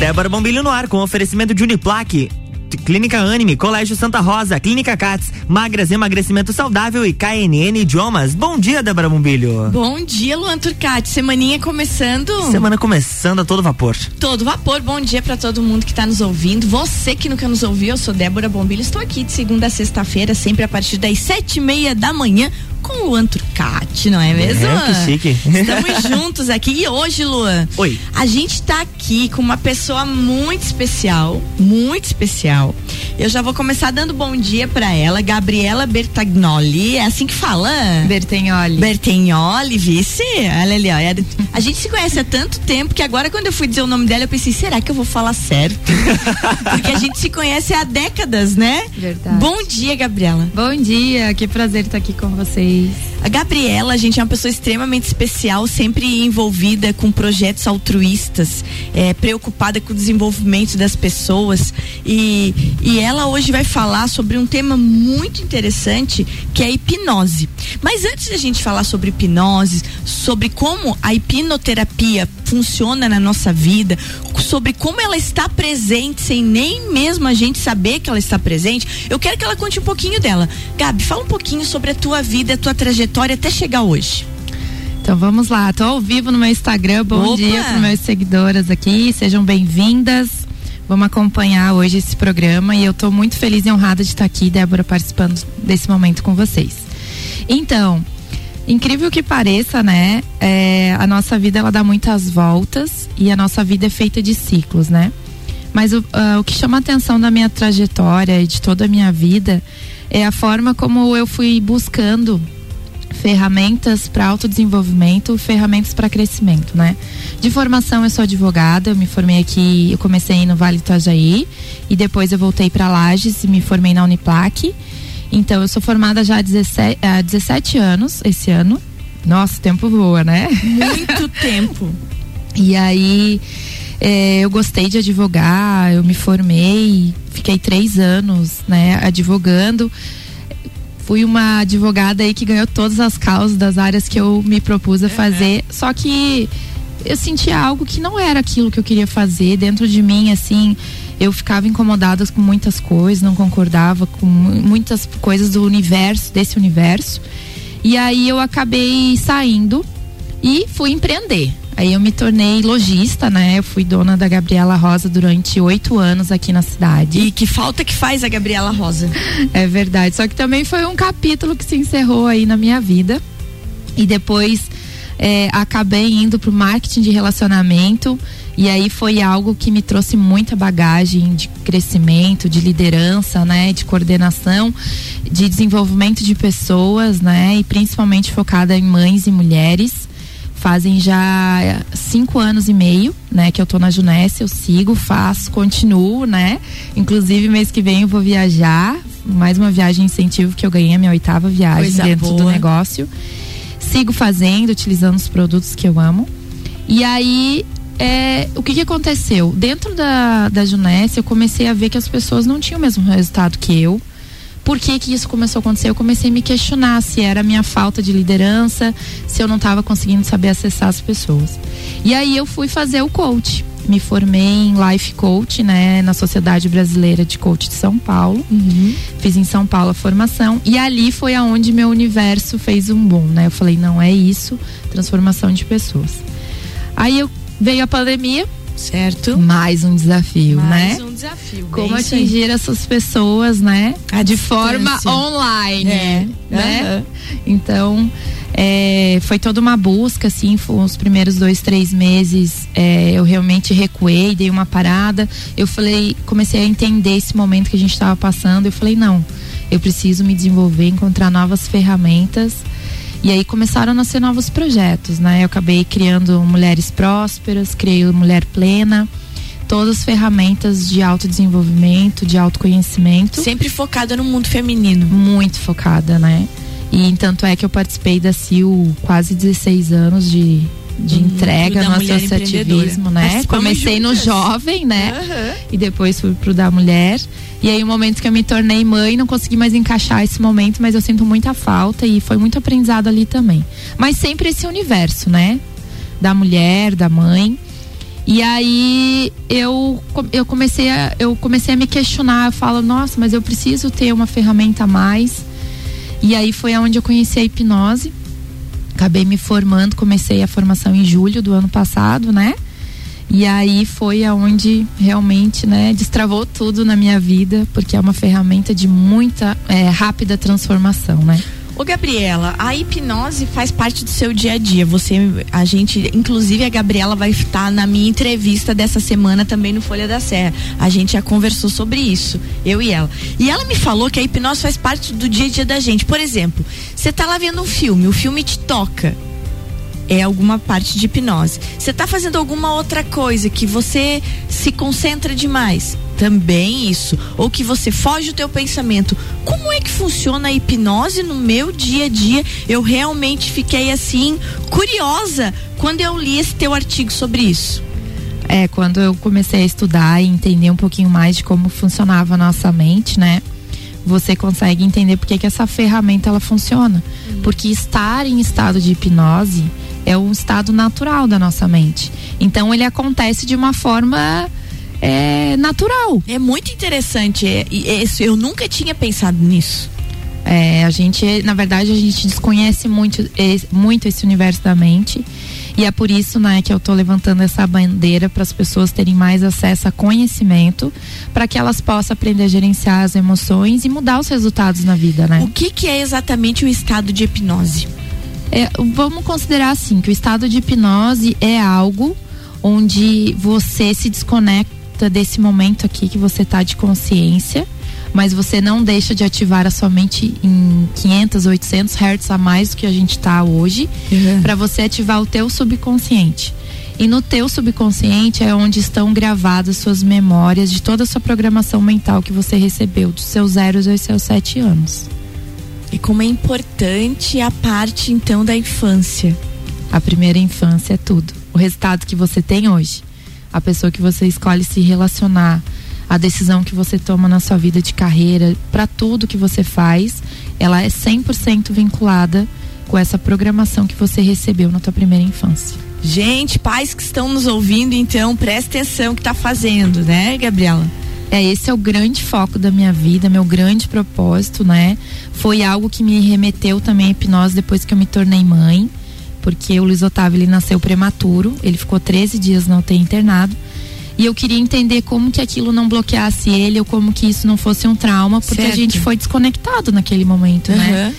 Débora Bombilho no ar com oferecimento de Uniplaque. Clínica Anime, Colégio Santa Rosa, Clínica Cats, Magras Emagrecimento Saudável e KNN Idiomas. Bom dia, Débora Bombilho. Bom dia, Luan Turcati. Semaninha começando. Semana começando a todo vapor. Todo vapor. Bom dia para todo mundo que está nos ouvindo. Você que nunca nos ouviu, eu sou Débora Bombilho. Estou aqui de segunda a sexta-feira, sempre a partir das sete e meia da manhã com o Luan Turcati, não é mesmo? É, que chique. Estamos juntos aqui. E hoje, Luan, Oi. a gente está aqui com uma pessoa muito especial, muito especial. Eu já vou começar dando bom dia para ela, Gabriela Bertagnoli. É assim que fala? Bertenholi. Bertagnoli, vice? Olha ali, ó. É a gente se conhece há tanto tempo que agora quando eu fui dizer o nome dela, eu pensei, será que eu vou falar certo? Porque a gente se conhece há décadas, né? Verdade. Bom dia, Gabriela. Bom dia, que prazer estar aqui com vocês. Peace. A Gabriela, gente é uma pessoa extremamente especial, sempre envolvida com projetos altruístas, é, preocupada com o desenvolvimento das pessoas. E, e ela hoje vai falar sobre um tema muito interessante, que é a hipnose. Mas antes de a gente falar sobre hipnose, sobre como a hipnoterapia funciona na nossa vida, sobre como ela está presente sem nem mesmo a gente saber que ela está presente, eu quero que ela conte um pouquinho dela. Gabi, fala um pouquinho sobre a tua vida, a tua trajetória até chegar hoje. Então vamos lá, tô ao vivo no meu Instagram. Bom Opa! dia para meus seguidoras aqui, sejam bem-vindas. Vamos acompanhar hoje esse programa e eu tô muito feliz e honrada de estar aqui, Débora, participando desse momento com vocês. Então, incrível que pareça, né? É, a nossa vida ela dá muitas voltas e a nossa vida é feita de ciclos, né? Mas o, ah, o que chama a atenção da minha trajetória e de toda a minha vida é a forma como eu fui buscando ferramentas para autodesenvolvimento, ferramentas para crescimento, né? De formação eu sou advogada, eu me formei aqui, eu comecei no Vale do Itajaí e depois eu voltei para Lages e me formei na Uniplac. Então eu sou formada já há 17, há 17 anos esse ano. Nossa, o tempo voa, né? Muito tempo. E aí é, eu gostei de advogar, eu me formei, fiquei três anos, né, advogando. Fui uma advogada aí que ganhou todas as causas das áreas que eu me propus a fazer. Só que eu sentia algo que não era aquilo que eu queria fazer dentro de mim, assim. Eu ficava incomodada com muitas coisas, não concordava com mu- muitas coisas do universo, desse universo. E aí eu acabei saindo e fui empreender. Aí eu me tornei lojista, né? Eu fui dona da Gabriela Rosa durante oito anos aqui na cidade. E que falta que faz a Gabriela Rosa? É verdade. Só que também foi um capítulo que se encerrou aí na minha vida. E depois é, acabei indo pro marketing de relacionamento. E aí foi algo que me trouxe muita bagagem de crescimento, de liderança, né? De coordenação, de desenvolvimento de pessoas, né? E principalmente focada em mães e mulheres. Fazem já cinco anos e meio, né, que eu tô na Junesse, eu sigo, faço, continuo, né? Inclusive, mês que vem eu vou viajar. Mais uma viagem incentivo que eu ganhei, a minha oitava viagem Coisa dentro do boa. negócio. Sigo fazendo, utilizando os produtos que eu amo. E aí, é, o que, que aconteceu? Dentro da, da Junesse, eu comecei a ver que as pessoas não tinham o mesmo resultado que eu. Por que, que isso começou a acontecer? Eu comecei a me questionar se era a minha falta de liderança, se eu não estava conseguindo saber acessar as pessoas. E aí eu fui fazer o coach. Me formei em Life Coach, né, na Sociedade Brasileira de Coach de São Paulo. Fiz em São Paulo a formação e ali foi aonde meu universo fez um boom, né? Eu falei, não é isso, transformação de pessoas. Aí eu veio a pandemia, Certo? mais um desafio, Mais né? um desafio. Como atingir essas pessoas, né? À de forma online, É, né? aham. Então, é, foi toda uma busca, assim, os primeiros dois, três meses, é, eu realmente recuei, dei uma parada. Eu falei, comecei a entender esse momento que a gente estava passando. Eu falei, não, eu preciso me desenvolver, encontrar novas ferramentas. E aí começaram a nascer novos projetos, né? Eu acabei criando Mulheres Prósperas, criei o Mulher Plena, todas as ferramentas de autodesenvolvimento, de autoconhecimento Sempre focada no mundo feminino. muito focada, né? E tanto é que eu participei da CIL quase 16 anos de, de Do- entrega no associativismo, né? Comecei no jovem, né? E depois fui pro da mulher. E aí, o momento que eu me tornei mãe, não consegui mais encaixar esse momento, mas eu sinto muita falta e foi muito aprendizado ali também. Mas sempre esse universo, né? Da mulher, da mãe. E aí eu, eu, comecei a, eu comecei a me questionar, eu falo, nossa, mas eu preciso ter uma ferramenta a mais. E aí foi aonde eu conheci a hipnose. Acabei me formando, comecei a formação em julho do ano passado, né? E aí foi aonde realmente, né, destravou tudo na minha vida, porque é uma ferramenta de muita é, rápida transformação, né? Ô Gabriela, a hipnose faz parte do seu dia a dia. Você, a gente, inclusive a Gabriela vai estar na minha entrevista dessa semana também no Folha da Serra. A gente já conversou sobre isso, eu e ela. E ela me falou que a hipnose faz parte do dia a dia da gente. Por exemplo, você tá lá vendo um filme, o filme te toca é alguma parte de hipnose. Você está fazendo alguma outra coisa que você se concentra demais, também isso. Ou que você foge do teu pensamento. Como é que funciona a hipnose no meu dia a dia? Eu realmente fiquei assim curiosa quando eu li esse teu artigo sobre isso. É, quando eu comecei a estudar e entender um pouquinho mais de como funcionava a nossa mente, né? Você consegue entender porque que essa ferramenta ela funciona. Uhum. Porque estar em estado de hipnose é um estado natural da nossa mente. Então ele acontece de uma forma é, natural. É muito interessante. É, é, eu nunca tinha pensado nisso. É, a gente, na verdade, a gente desconhece muito, muito esse universo da mente. E é por isso, né, que eu estou levantando essa bandeira para as pessoas terem mais acesso a conhecimento, para que elas possam aprender a gerenciar as emoções e mudar os resultados na vida, né? O que, que é exatamente o estado de hipnose? É, vamos considerar assim que o estado de hipnose é algo onde você se desconecta desse momento aqui que você está de consciência, mas você não deixa de ativar a sua mente em 500, 800 hertz a mais do que a gente está hoje, uhum. para você ativar o teu subconsciente. E no teu subconsciente é onde estão gravadas suas memórias de toda a sua programação mental que você recebeu dos seus zeros aos seus sete anos. Como é importante a parte então da infância. A primeira infância é tudo. O resultado que você tem hoje, a pessoa que você escolhe se relacionar, a decisão que você toma na sua vida de carreira, para tudo que você faz, ela é 100% vinculada com essa programação que você recebeu na tua primeira infância. Gente, pais que estão nos ouvindo, então, presta atenção que está fazendo, né, Gabriela? É, esse é o grande foco da minha vida, meu grande propósito, né? Foi algo que me remeteu também à hipnose depois que eu me tornei mãe, porque o Luiz Otávio ele nasceu prematuro, ele ficou 13 dias na UTI internado. E eu queria entender como que aquilo não bloqueasse ele ou como que isso não fosse um trauma, porque certo. a gente foi desconectado naquele momento, uhum. né?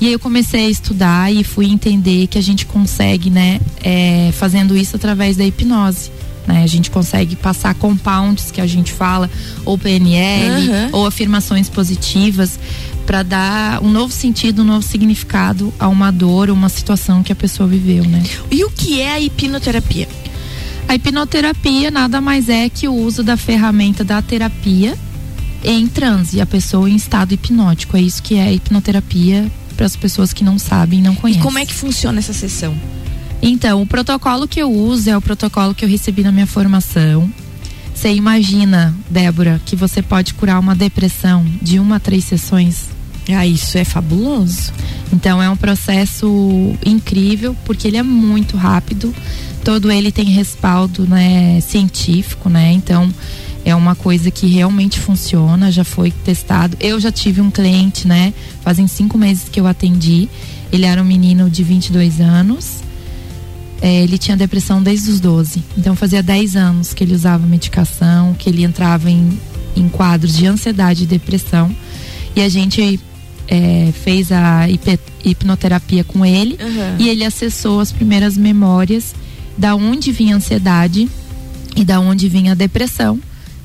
E aí eu comecei a estudar e fui entender que a gente consegue, né, é, fazendo isso através da hipnose. Né? A gente consegue passar compounds que a gente fala, ou PNL, uhum. ou afirmações positivas, para dar um novo sentido, um novo significado a uma dor, uma situação que a pessoa viveu, né? E o que é a hipnoterapia? A hipnoterapia nada mais é que o uso da ferramenta da terapia em transe, a pessoa em estado hipnótico. É isso que é a hipnoterapia para as pessoas que não sabem, não conhecem. E como é que funciona essa sessão? Então, o protocolo que eu uso é o protocolo que eu recebi na minha formação. Você imagina, Débora, que você pode curar uma depressão de uma a três sessões? Ah, isso é fabuloso. Então é um processo incrível porque ele é muito rápido. Todo ele tem respaldo, né, científico, né? Então é uma coisa que realmente funciona, já foi testado. Eu já tive um cliente, né? Fazem cinco meses que eu atendi. Ele era um menino de 22 anos é, ele tinha depressão desde os 12. Então fazia 10 anos que ele usava medicação, que ele entrava em, em quadros de ansiedade e depressão. E a gente é, fez a hipnoterapia com ele uhum. e ele acessou as primeiras memórias da onde vinha a ansiedade e da onde vinha a depressão.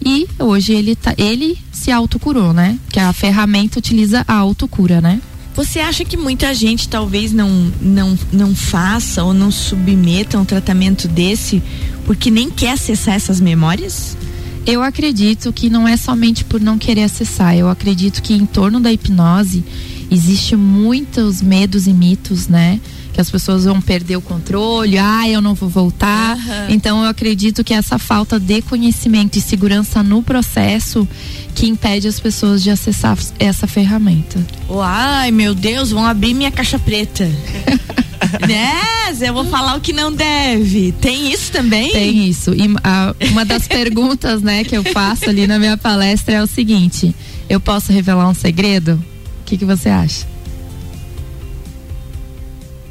E hoje ele, tá, ele se autocurou, né? Que a ferramenta utiliza a autocura, né? Você acha que muita gente talvez não, não, não faça ou não submeta um tratamento desse porque nem quer acessar essas memórias? Eu acredito que não é somente por não querer acessar. Eu acredito que em torno da hipnose existe muitos medos e mitos, né? que as pessoas vão perder o controle, ah, eu não vou voltar. Uhum. Então eu acredito que essa falta de conhecimento e segurança no processo que impede as pessoas de acessar essa ferramenta. Ai, meu Deus, vão abrir minha caixa preta. né? Eu vou falar o que não deve. Tem isso também? Tem isso. E a, uma das perguntas, né, que eu faço ali na minha palestra é o seguinte: eu posso revelar um segredo? O que, que você acha?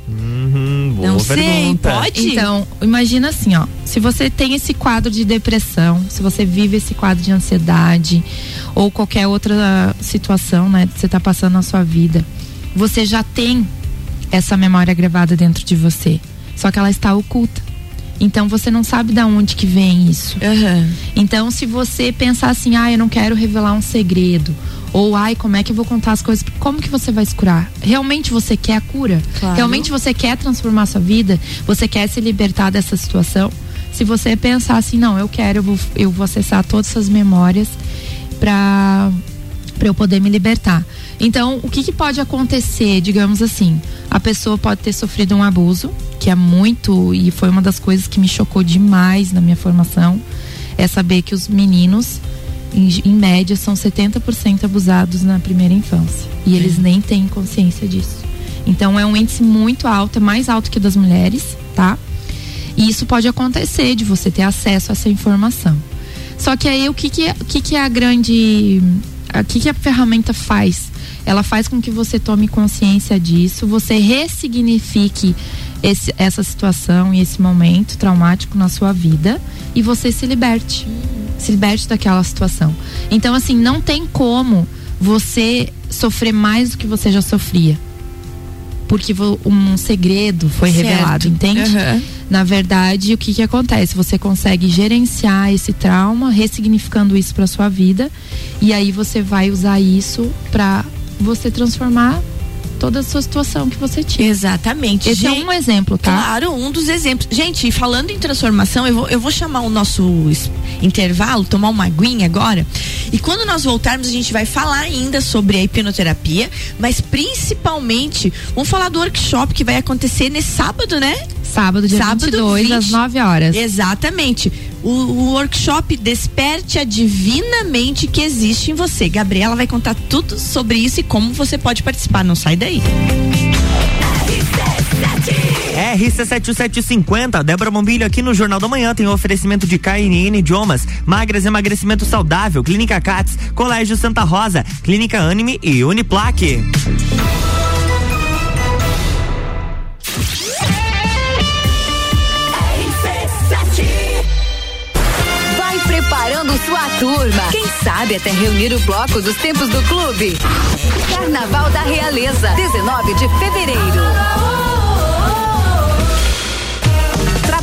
Uhum, boa Não sei, pergunta. pode? Então, imagina assim, ó. Se você tem esse quadro de depressão, se você vive esse quadro de ansiedade ou qualquer outra situação, né, que você tá passando na sua vida, você já tem essa memória gravada dentro de você. Só que ela está oculta. Então você não sabe da onde que vem isso. Aham. Então, se você pensar assim, ah, eu não quero revelar um segredo, ou ai, como é que eu vou contar as coisas? Como que você vai se curar? Realmente você quer a cura? Claro. Realmente você quer transformar a sua vida? Você quer se libertar dessa situação? Se você pensar assim, não, eu quero, eu vou, eu vou acessar todas essas memórias para para eu poder me libertar. Então, o que, que pode acontecer, digamos assim? A pessoa pode ter sofrido um abuso, que é muito e foi uma das coisas que me chocou demais na minha formação, é saber que os meninos em, em média são 70% abusados na primeira infância e eles nem têm consciência disso. Então, é um índice muito alto, é mais alto que o das mulheres, tá? E isso pode acontecer de você ter acesso a essa informação. Só que aí o que, que, é, o que, que é a grande. O que, que a ferramenta faz? Ela faz com que você tome consciência disso, você ressignifique esse, essa situação e esse momento traumático na sua vida e você se liberte. Se liberte daquela situação. Então, assim, não tem como você sofrer mais do que você já sofria. Porque um segredo foi Certo. revelado, entende? Aham. Na verdade, o que que acontece? Você consegue gerenciar esse trauma, ressignificando isso para sua vida, e aí você vai usar isso para você transformar toda a sua situação que você tinha. Exatamente. Esse Gente, é um exemplo, tá? Claro, um dos exemplos. Gente, falando em transformação, eu vou, eu vou chamar o nosso intervalo, tomar uma aguinha agora. E quando nós voltarmos, a gente vai falar ainda sobre a hipnoterapia, mas principalmente, vamos falar do workshop que vai acontecer nesse sábado, né? Sábado, dia Sábado, 22, às 20. 9 horas. Exatamente. O, o workshop Desperte a Divinamente que existe em você. Gabriela vai contar tudo sobre isso e como você pode participar. Não sai daí. RC7750, Débora Bombilho aqui no Jornal da Manhã tem o oferecimento de KNN Idiomas, Magras Emagrecimento Saudável, Clínica Cats, Colégio Santa Rosa, Clínica Anime e Uniplaque. Vai preparando sua turma. Quem sabe até reunir o bloco dos tempos do clube. Carnaval da Realeza, 19 de fevereiro.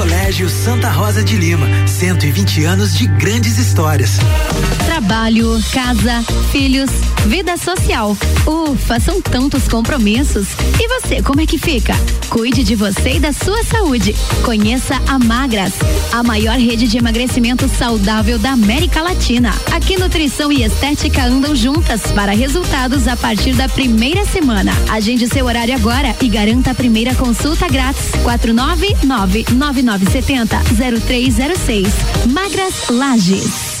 Colégio Santa Rosa de Lima, 120 anos de grandes histórias. Trabalho, casa, filhos, vida social. Ufa, são tantos compromissos. E você, como é que fica? Cuide de você e da sua saúde. Conheça a Magras, a maior rede de emagrecimento saudável da América Latina. Aqui nutrição e estética andam juntas para resultados a partir da primeira semana. Agende seu horário agora e garanta a primeira consulta grátis. 499 9970 0306. Magras Lages.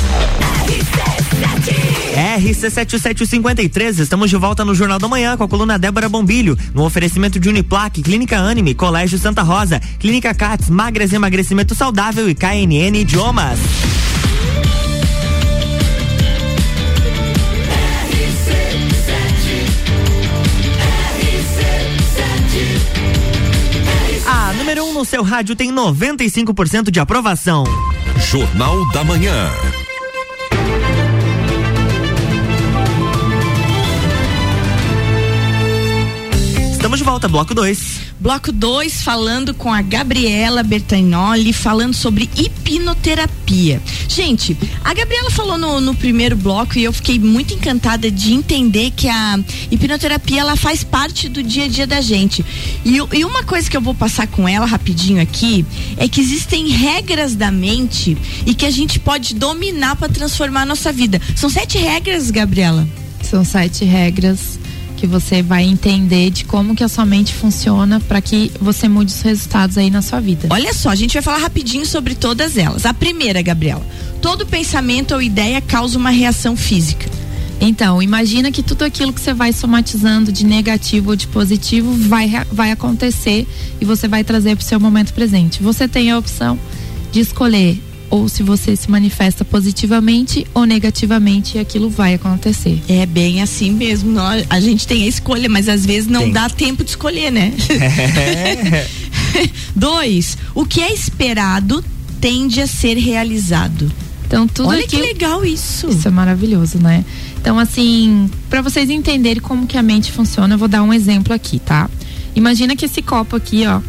RC7753, estamos de volta no Jornal da Manhã com a coluna Débora Bombilho, no oferecimento de Uniplaque, Clínica Anime, Colégio Santa Rosa, Clínica Cats, Magras Emagrecimento Saudável e KNN Idiomas. A número 1 um no seu rádio tem 95% de aprovação. Jornal da Manhã. Estamos de volta, bloco 2. Bloco 2, falando com a Gabriela Bertagnoli, falando sobre hipnoterapia. Gente, a Gabriela falou no, no, primeiro bloco e eu fiquei muito encantada de entender que a hipnoterapia ela faz parte do dia a dia da gente. E, e uma coisa que eu vou passar com ela rapidinho aqui é que existem regras da mente e que a gente pode dominar para transformar a nossa vida. São sete regras, Gabriela? São sete regras que você vai entender de como que a sua mente funciona para que você mude os resultados aí na sua vida. Olha só, a gente vai falar rapidinho sobre todas elas. A primeira, Gabriela, todo pensamento ou ideia causa uma reação física. Então, imagina que tudo aquilo que você vai somatizando de negativo ou de positivo vai, vai acontecer e você vai trazer para o seu momento presente. Você tem a opção de escolher ou se você se manifesta positivamente ou negativamente, aquilo vai acontecer. É bem assim mesmo. Nós, a gente tem a escolha, mas às vezes não tem. dá tempo de escolher, né? É. Dois, o que é esperado tende a ser realizado. Então tudo Olha aquilo, que legal isso. Isso é maravilhoso, né? Então assim, para vocês entenderem como que a mente funciona, eu vou dar um exemplo aqui, tá? Imagina que esse copo aqui, ó,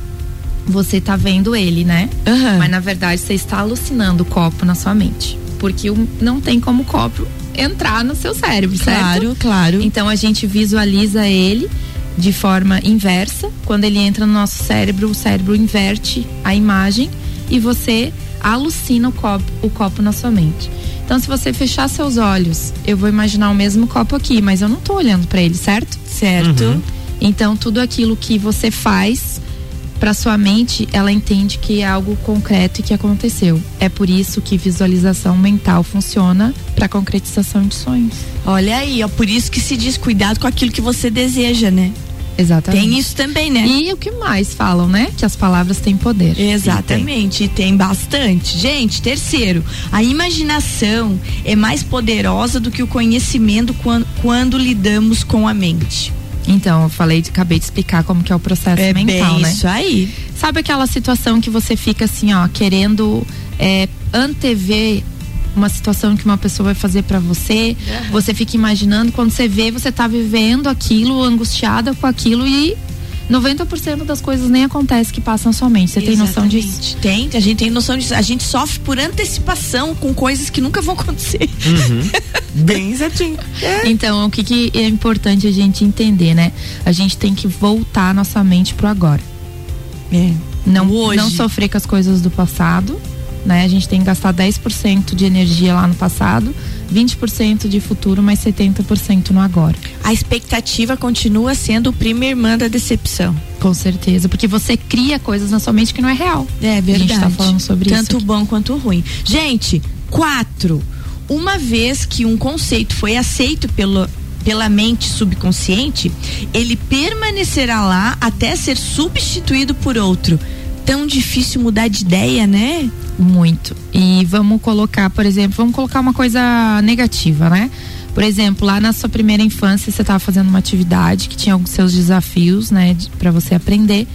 você tá vendo ele, né? Uhum. Mas na verdade você está alucinando o copo na sua mente. Porque não tem como o copo entrar no seu cérebro, claro, certo? Claro, claro. Então a gente visualiza ele de forma inversa. Quando ele entra no nosso cérebro, o cérebro inverte a imagem e você alucina o copo, o copo na sua mente. Então, se você fechar seus olhos, eu vou imaginar o mesmo copo aqui, mas eu não tô olhando para ele, certo? Certo. Uhum. Então, tudo aquilo que você faz para sua mente, ela entende que é algo concreto e que aconteceu. É por isso que visualização mental funciona para concretização de sonhos. Olha aí, ó, por isso que se diz cuidado com aquilo que você deseja, né? Exatamente. Tem isso também, né? E o que mais falam, né? Que as palavras têm poder. Exatamente, e tem. tem bastante. Gente, terceiro, a imaginação é mais poderosa do que o conhecimento quando, quando lidamos com a mente. Então, eu falei, acabei de explicar como que é o processo é mental, bem né? Isso aí. Sabe aquela situação que você fica assim, ó, querendo é, antever uma situação que uma pessoa vai fazer para você, uhum. você fica imaginando, quando você vê, você tá vivendo aquilo, angustiada com aquilo e 90% das coisas nem acontece que passam na sua mente. Você tem noção disso? Tem, a gente tem noção disso. A gente sofre por antecipação com coisas que nunca vão acontecer. Uhum. Bem certinho. É. Então, o que, que é importante a gente entender, né? A gente tem que voltar a nossa mente pro agora. É. Não, Hoje. não sofrer com as coisas do passado, né? A gente tem que gastar 10% de energia lá no passado, 20% de futuro, mais 70% no agora. A expectativa continua sendo o prima irmã da decepção. Com certeza, porque você cria coisas na sua mente que não é real. É verdade. A gente tá falando sobre Tanto isso. Tanto bom quanto ruim. Gente, quatro. Uma vez que um conceito foi aceito pelo, pela mente subconsciente, ele permanecerá lá até ser substituído por outro. Tão difícil mudar de ideia, né? Muito. E vamos colocar, por exemplo, vamos colocar uma coisa negativa, né? Por exemplo, lá na sua primeira infância, você estava fazendo uma atividade que tinha alguns seus desafios, né, de, para você aprender.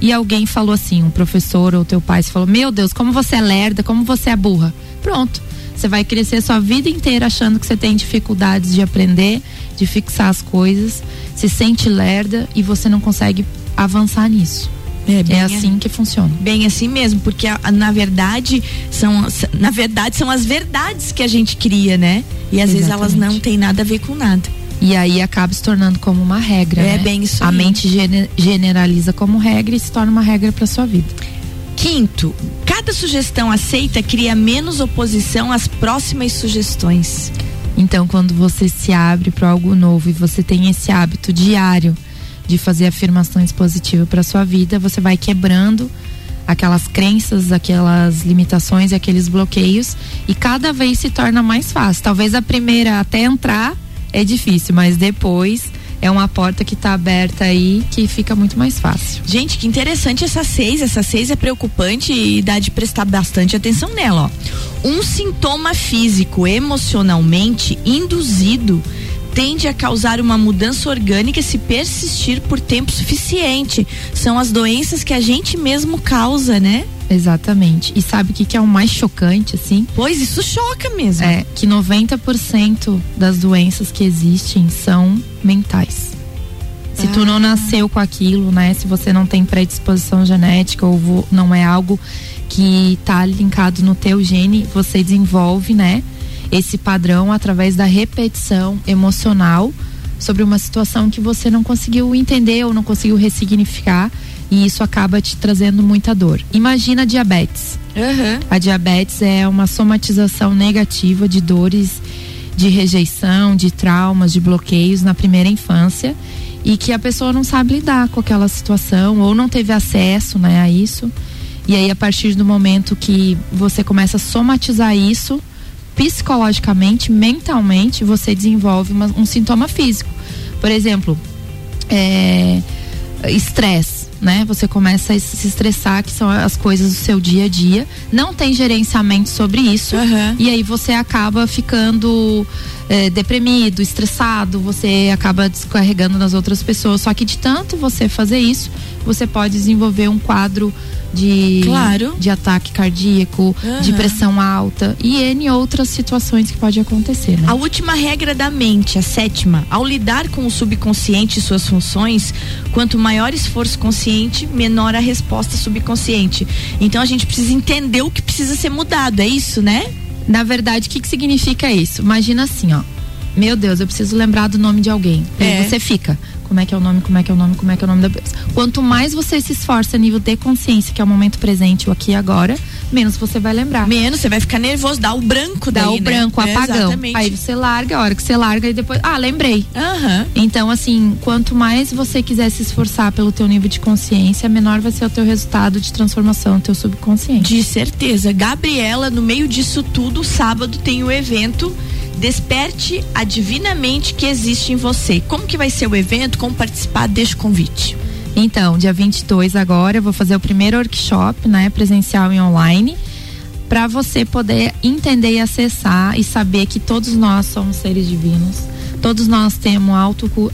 E alguém falou assim, um professor ou teu pai falou: "Meu Deus, como você é lerda, como você é burra". Pronto. Você vai crescer sua vida inteira achando que você tem dificuldades de aprender, de fixar as coisas, se sente lerda e você não consegue avançar nisso. É, é assim que funciona. Bem assim mesmo, porque na verdade são na verdade são as verdades que a gente cria, né? E às Exatamente. vezes elas não têm nada a ver com nada. E aí acaba se tornando como uma regra. É né? bem isso. A mente generaliza como regra e se torna uma regra para sua vida. Quinto, cada sugestão aceita cria menos oposição às próximas sugestões. Então, quando você se abre para algo novo e você tem esse hábito diário de fazer afirmações positivas para sua vida, você vai quebrando aquelas crenças, aquelas limitações, aqueles bloqueios e cada vez se torna mais fácil. Talvez a primeira até entrar é difícil, mas depois é uma porta que está aberta aí que fica muito mais fácil. Gente, que interessante essa seis. Essa seis é preocupante e dá de prestar bastante atenção nela, ó. Um sintoma físico emocionalmente induzido tende a causar uma mudança orgânica se persistir por tempo suficiente. São as doenças que a gente mesmo causa, né? Exatamente. E sabe o que, que é o mais chocante, assim? Pois isso choca mesmo. É que 90% das doenças que existem são mentais. Se ah. tu não ah. nasceu com aquilo, né? Se você não tem predisposição genética ou não é algo que tá linkado no teu gene, você desenvolve, né? Esse padrão através da repetição emocional sobre uma situação que você não conseguiu entender ou não conseguiu ressignificar e isso acaba te trazendo muita dor. Imagina a diabetes. Uhum. A diabetes é uma somatização negativa de dores de rejeição, de traumas, de bloqueios na primeira infância e que a pessoa não sabe lidar com aquela situação ou não teve acesso né, a isso. E aí, a partir do momento que você começa a somatizar isso, psicologicamente, mentalmente, você desenvolve uma, um sintoma físico. Por exemplo, estresse. É, né? Você começa a se estressar, que são as coisas do seu dia a dia. Não tem gerenciamento sobre isso. Uhum. E aí você acaba ficando é, deprimido, estressado, você acaba descarregando nas outras pessoas. Só que de tanto você fazer isso, você pode desenvolver um quadro de, claro. de ataque cardíaco, uhum. de pressão alta e N outras situações que pode acontecer. Né? A última regra da mente, a sétima, ao lidar com o subconsciente e suas funções, quanto maior esforço consciente, menor a resposta subconsciente. Então a gente precisa entender o que precisa ser mudado, é isso, né? Na verdade, o que, que significa isso? Imagina assim, ó. Meu Deus, eu preciso lembrar do nome de alguém. E é. você fica como é que é o nome, como é que é o nome, como é que é o nome da pessoa. Quanto mais você se esforça a nível de consciência, que é o momento presente, o aqui e agora, menos você vai lembrar. Menos, você vai ficar nervoso, dá o branco dá daí, o né? branco, é, apagão. Exatamente. Aí você larga, a hora que você larga e depois, ah, lembrei. Uhum. Então, assim, quanto mais você quiser se esforçar pelo teu nível de consciência, menor vai ser o teu resultado de transformação no teu subconsciente. De certeza. Gabriela, no meio disso tudo, sábado tem o evento Desperte a divinamente que existe em você. Como que vai ser o evento? Como participar? O convite. Então, dia 22 agora eu vou fazer o primeiro workshop, né, presencial e online, para você poder entender e acessar e saber que todos nós somos seres divinos Todos nós temos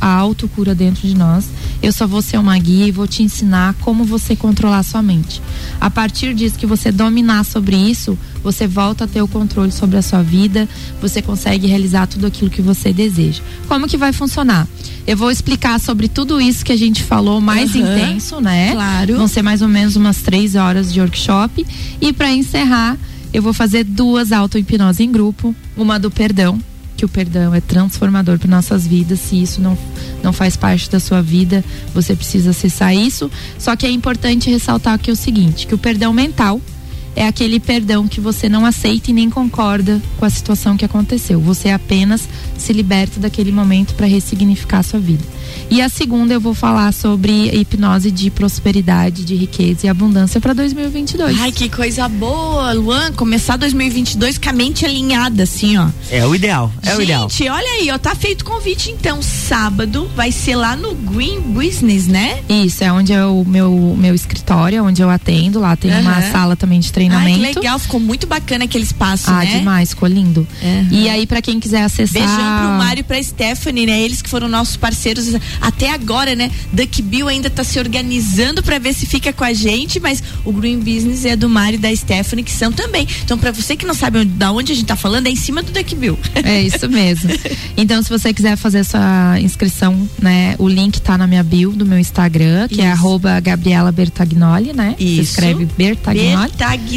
a autocura dentro de nós. Eu só vou ser uma guia e vou te ensinar como você controlar a sua mente. A partir disso que você dominar sobre isso, você volta a ter o controle sobre a sua vida, você consegue realizar tudo aquilo que você deseja. Como que vai funcionar? Eu vou explicar sobre tudo isso que a gente falou mais uhum, intenso, né? Claro. Vão ser mais ou menos umas três horas de workshop. E para encerrar, eu vou fazer duas auto-hipnose em grupo, uma do perdão que o perdão é transformador para nossas vidas. Se isso não, não faz parte da sua vida, você precisa acessar isso. Só que é importante ressaltar aqui o seguinte: que o perdão mental é aquele perdão que você não aceita e nem concorda com a situação que aconteceu. Você apenas se liberta daquele momento para ressignificar a sua vida. E a segunda eu vou falar sobre hipnose de prosperidade, de riqueza e abundância para 2022. Ai, que coisa boa, Luan. Começar 2022 com a mente alinhada, assim, ó. É o ideal, é Gente, o ideal. olha aí, ó, tá feito convite então. Sábado vai ser lá no Green Business, né? Isso, é onde é o meu, meu escritório, onde eu atendo. Lá tem uma Aham. sala também de Ai, treinamento. que legal, ficou muito bacana aquele espaço, Ah, né? demais, ficou lindo. Aham. E aí, para quem quiser acessar. Beijão pro Mário e pra Stephanie, né? Eles que foram nossos parceiros até agora, né? Duck Bill ainda tá se organizando pra ver se fica com a gente, mas o Green Business é do Mário e da Stephanie, que são também. Então, pra você que não sabe onde, da onde a gente tá falando, é em cima do Duck Bill. É isso mesmo. Então, se você quiser fazer sua inscrição, né, o link tá na minha bio do meu Instagram, que é Isso. arroba Gabriela Bertagnoli, né? Isso. escreve Bertagnoli. Bertagnoli.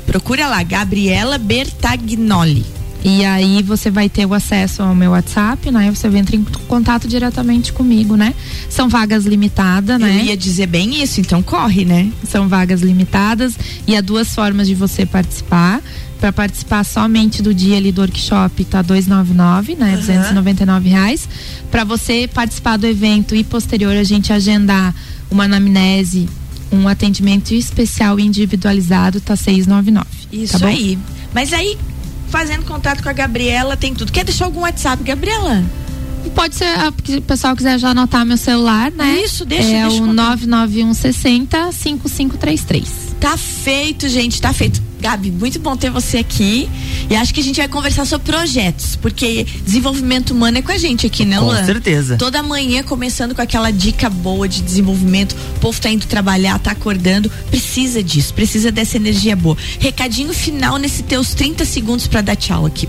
Procura lá, Gabriela Bertagnoli. E aí você vai ter o acesso ao meu WhatsApp, né? Você entra em contato diretamente comigo, né? São vagas limitadas, né? Eu ia dizer bem isso, então corre, né? São vagas limitadas e há duas formas de você participar. Para participar somente do dia ali do workshop tá 299, né? 299 reais. Para você participar do evento e posterior a gente agendar uma anamnese, um atendimento especial individualizado tá 699. Isso tá aí. Mas aí, fazendo contato com a Gabriela, tem tudo. Quer deixar algum WhatsApp, Gabriela? Pode ser, ah, porque o pessoal quiser já anotar meu celular, né? Isso, deixa, É deixa o contar. 991 60 5533. Tá feito, gente, tá feito. Gabi, muito bom ter você aqui. E acho que a gente vai conversar sobre projetos, porque desenvolvimento humano é com a gente aqui, né, Com Luan? certeza. Toda manhã começando com aquela dica boa de desenvolvimento. O povo tá indo trabalhar, tá acordando. Precisa disso, precisa dessa energia boa. Recadinho final nesse teus 30 segundos pra dar tchau aqui.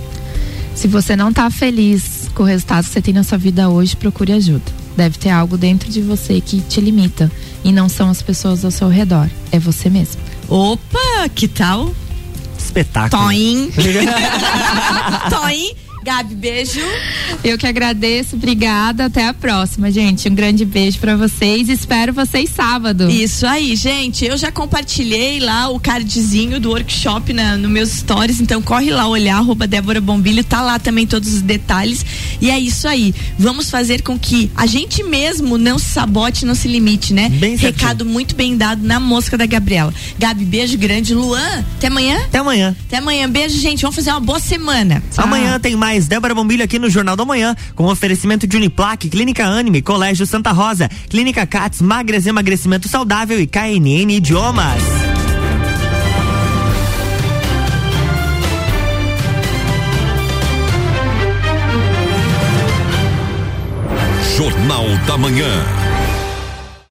Se você não tá feliz com o resultado que você tem na sua vida hoje, procure ajuda. Deve ter algo dentro de você que te limita. E não são as pessoas ao seu redor. É você mesmo. Opa, que tal? Espetáculo. Toim. Toim. Gabi, beijo. Eu que agradeço, obrigada. Até a próxima, gente. Um grande beijo pra vocês. Espero vocês sábado. Isso aí, gente. Eu já compartilhei lá o cardzinho do workshop na, no meus stories, então corre lá olhar, arroba Débora Bombilho, tá lá também todos os detalhes. E é isso aí. Vamos fazer com que a gente mesmo não se sabote, não se limite, né? Bem certinho. Recado muito bem dado na mosca da Gabriela. Gabi, beijo grande. Luan, até amanhã? Até amanhã. Até amanhã. Beijo, gente. Vamos fazer uma boa semana. Amanhã tem mais Débora Bombilho aqui no Jornal da Manhã, com oferecimento de Uniplaque, Clínica Anime, Colégio Santa Rosa, Clínica Cats, Magras Emagrecimento Saudável e KNN Idiomas. Jornal da Manhã.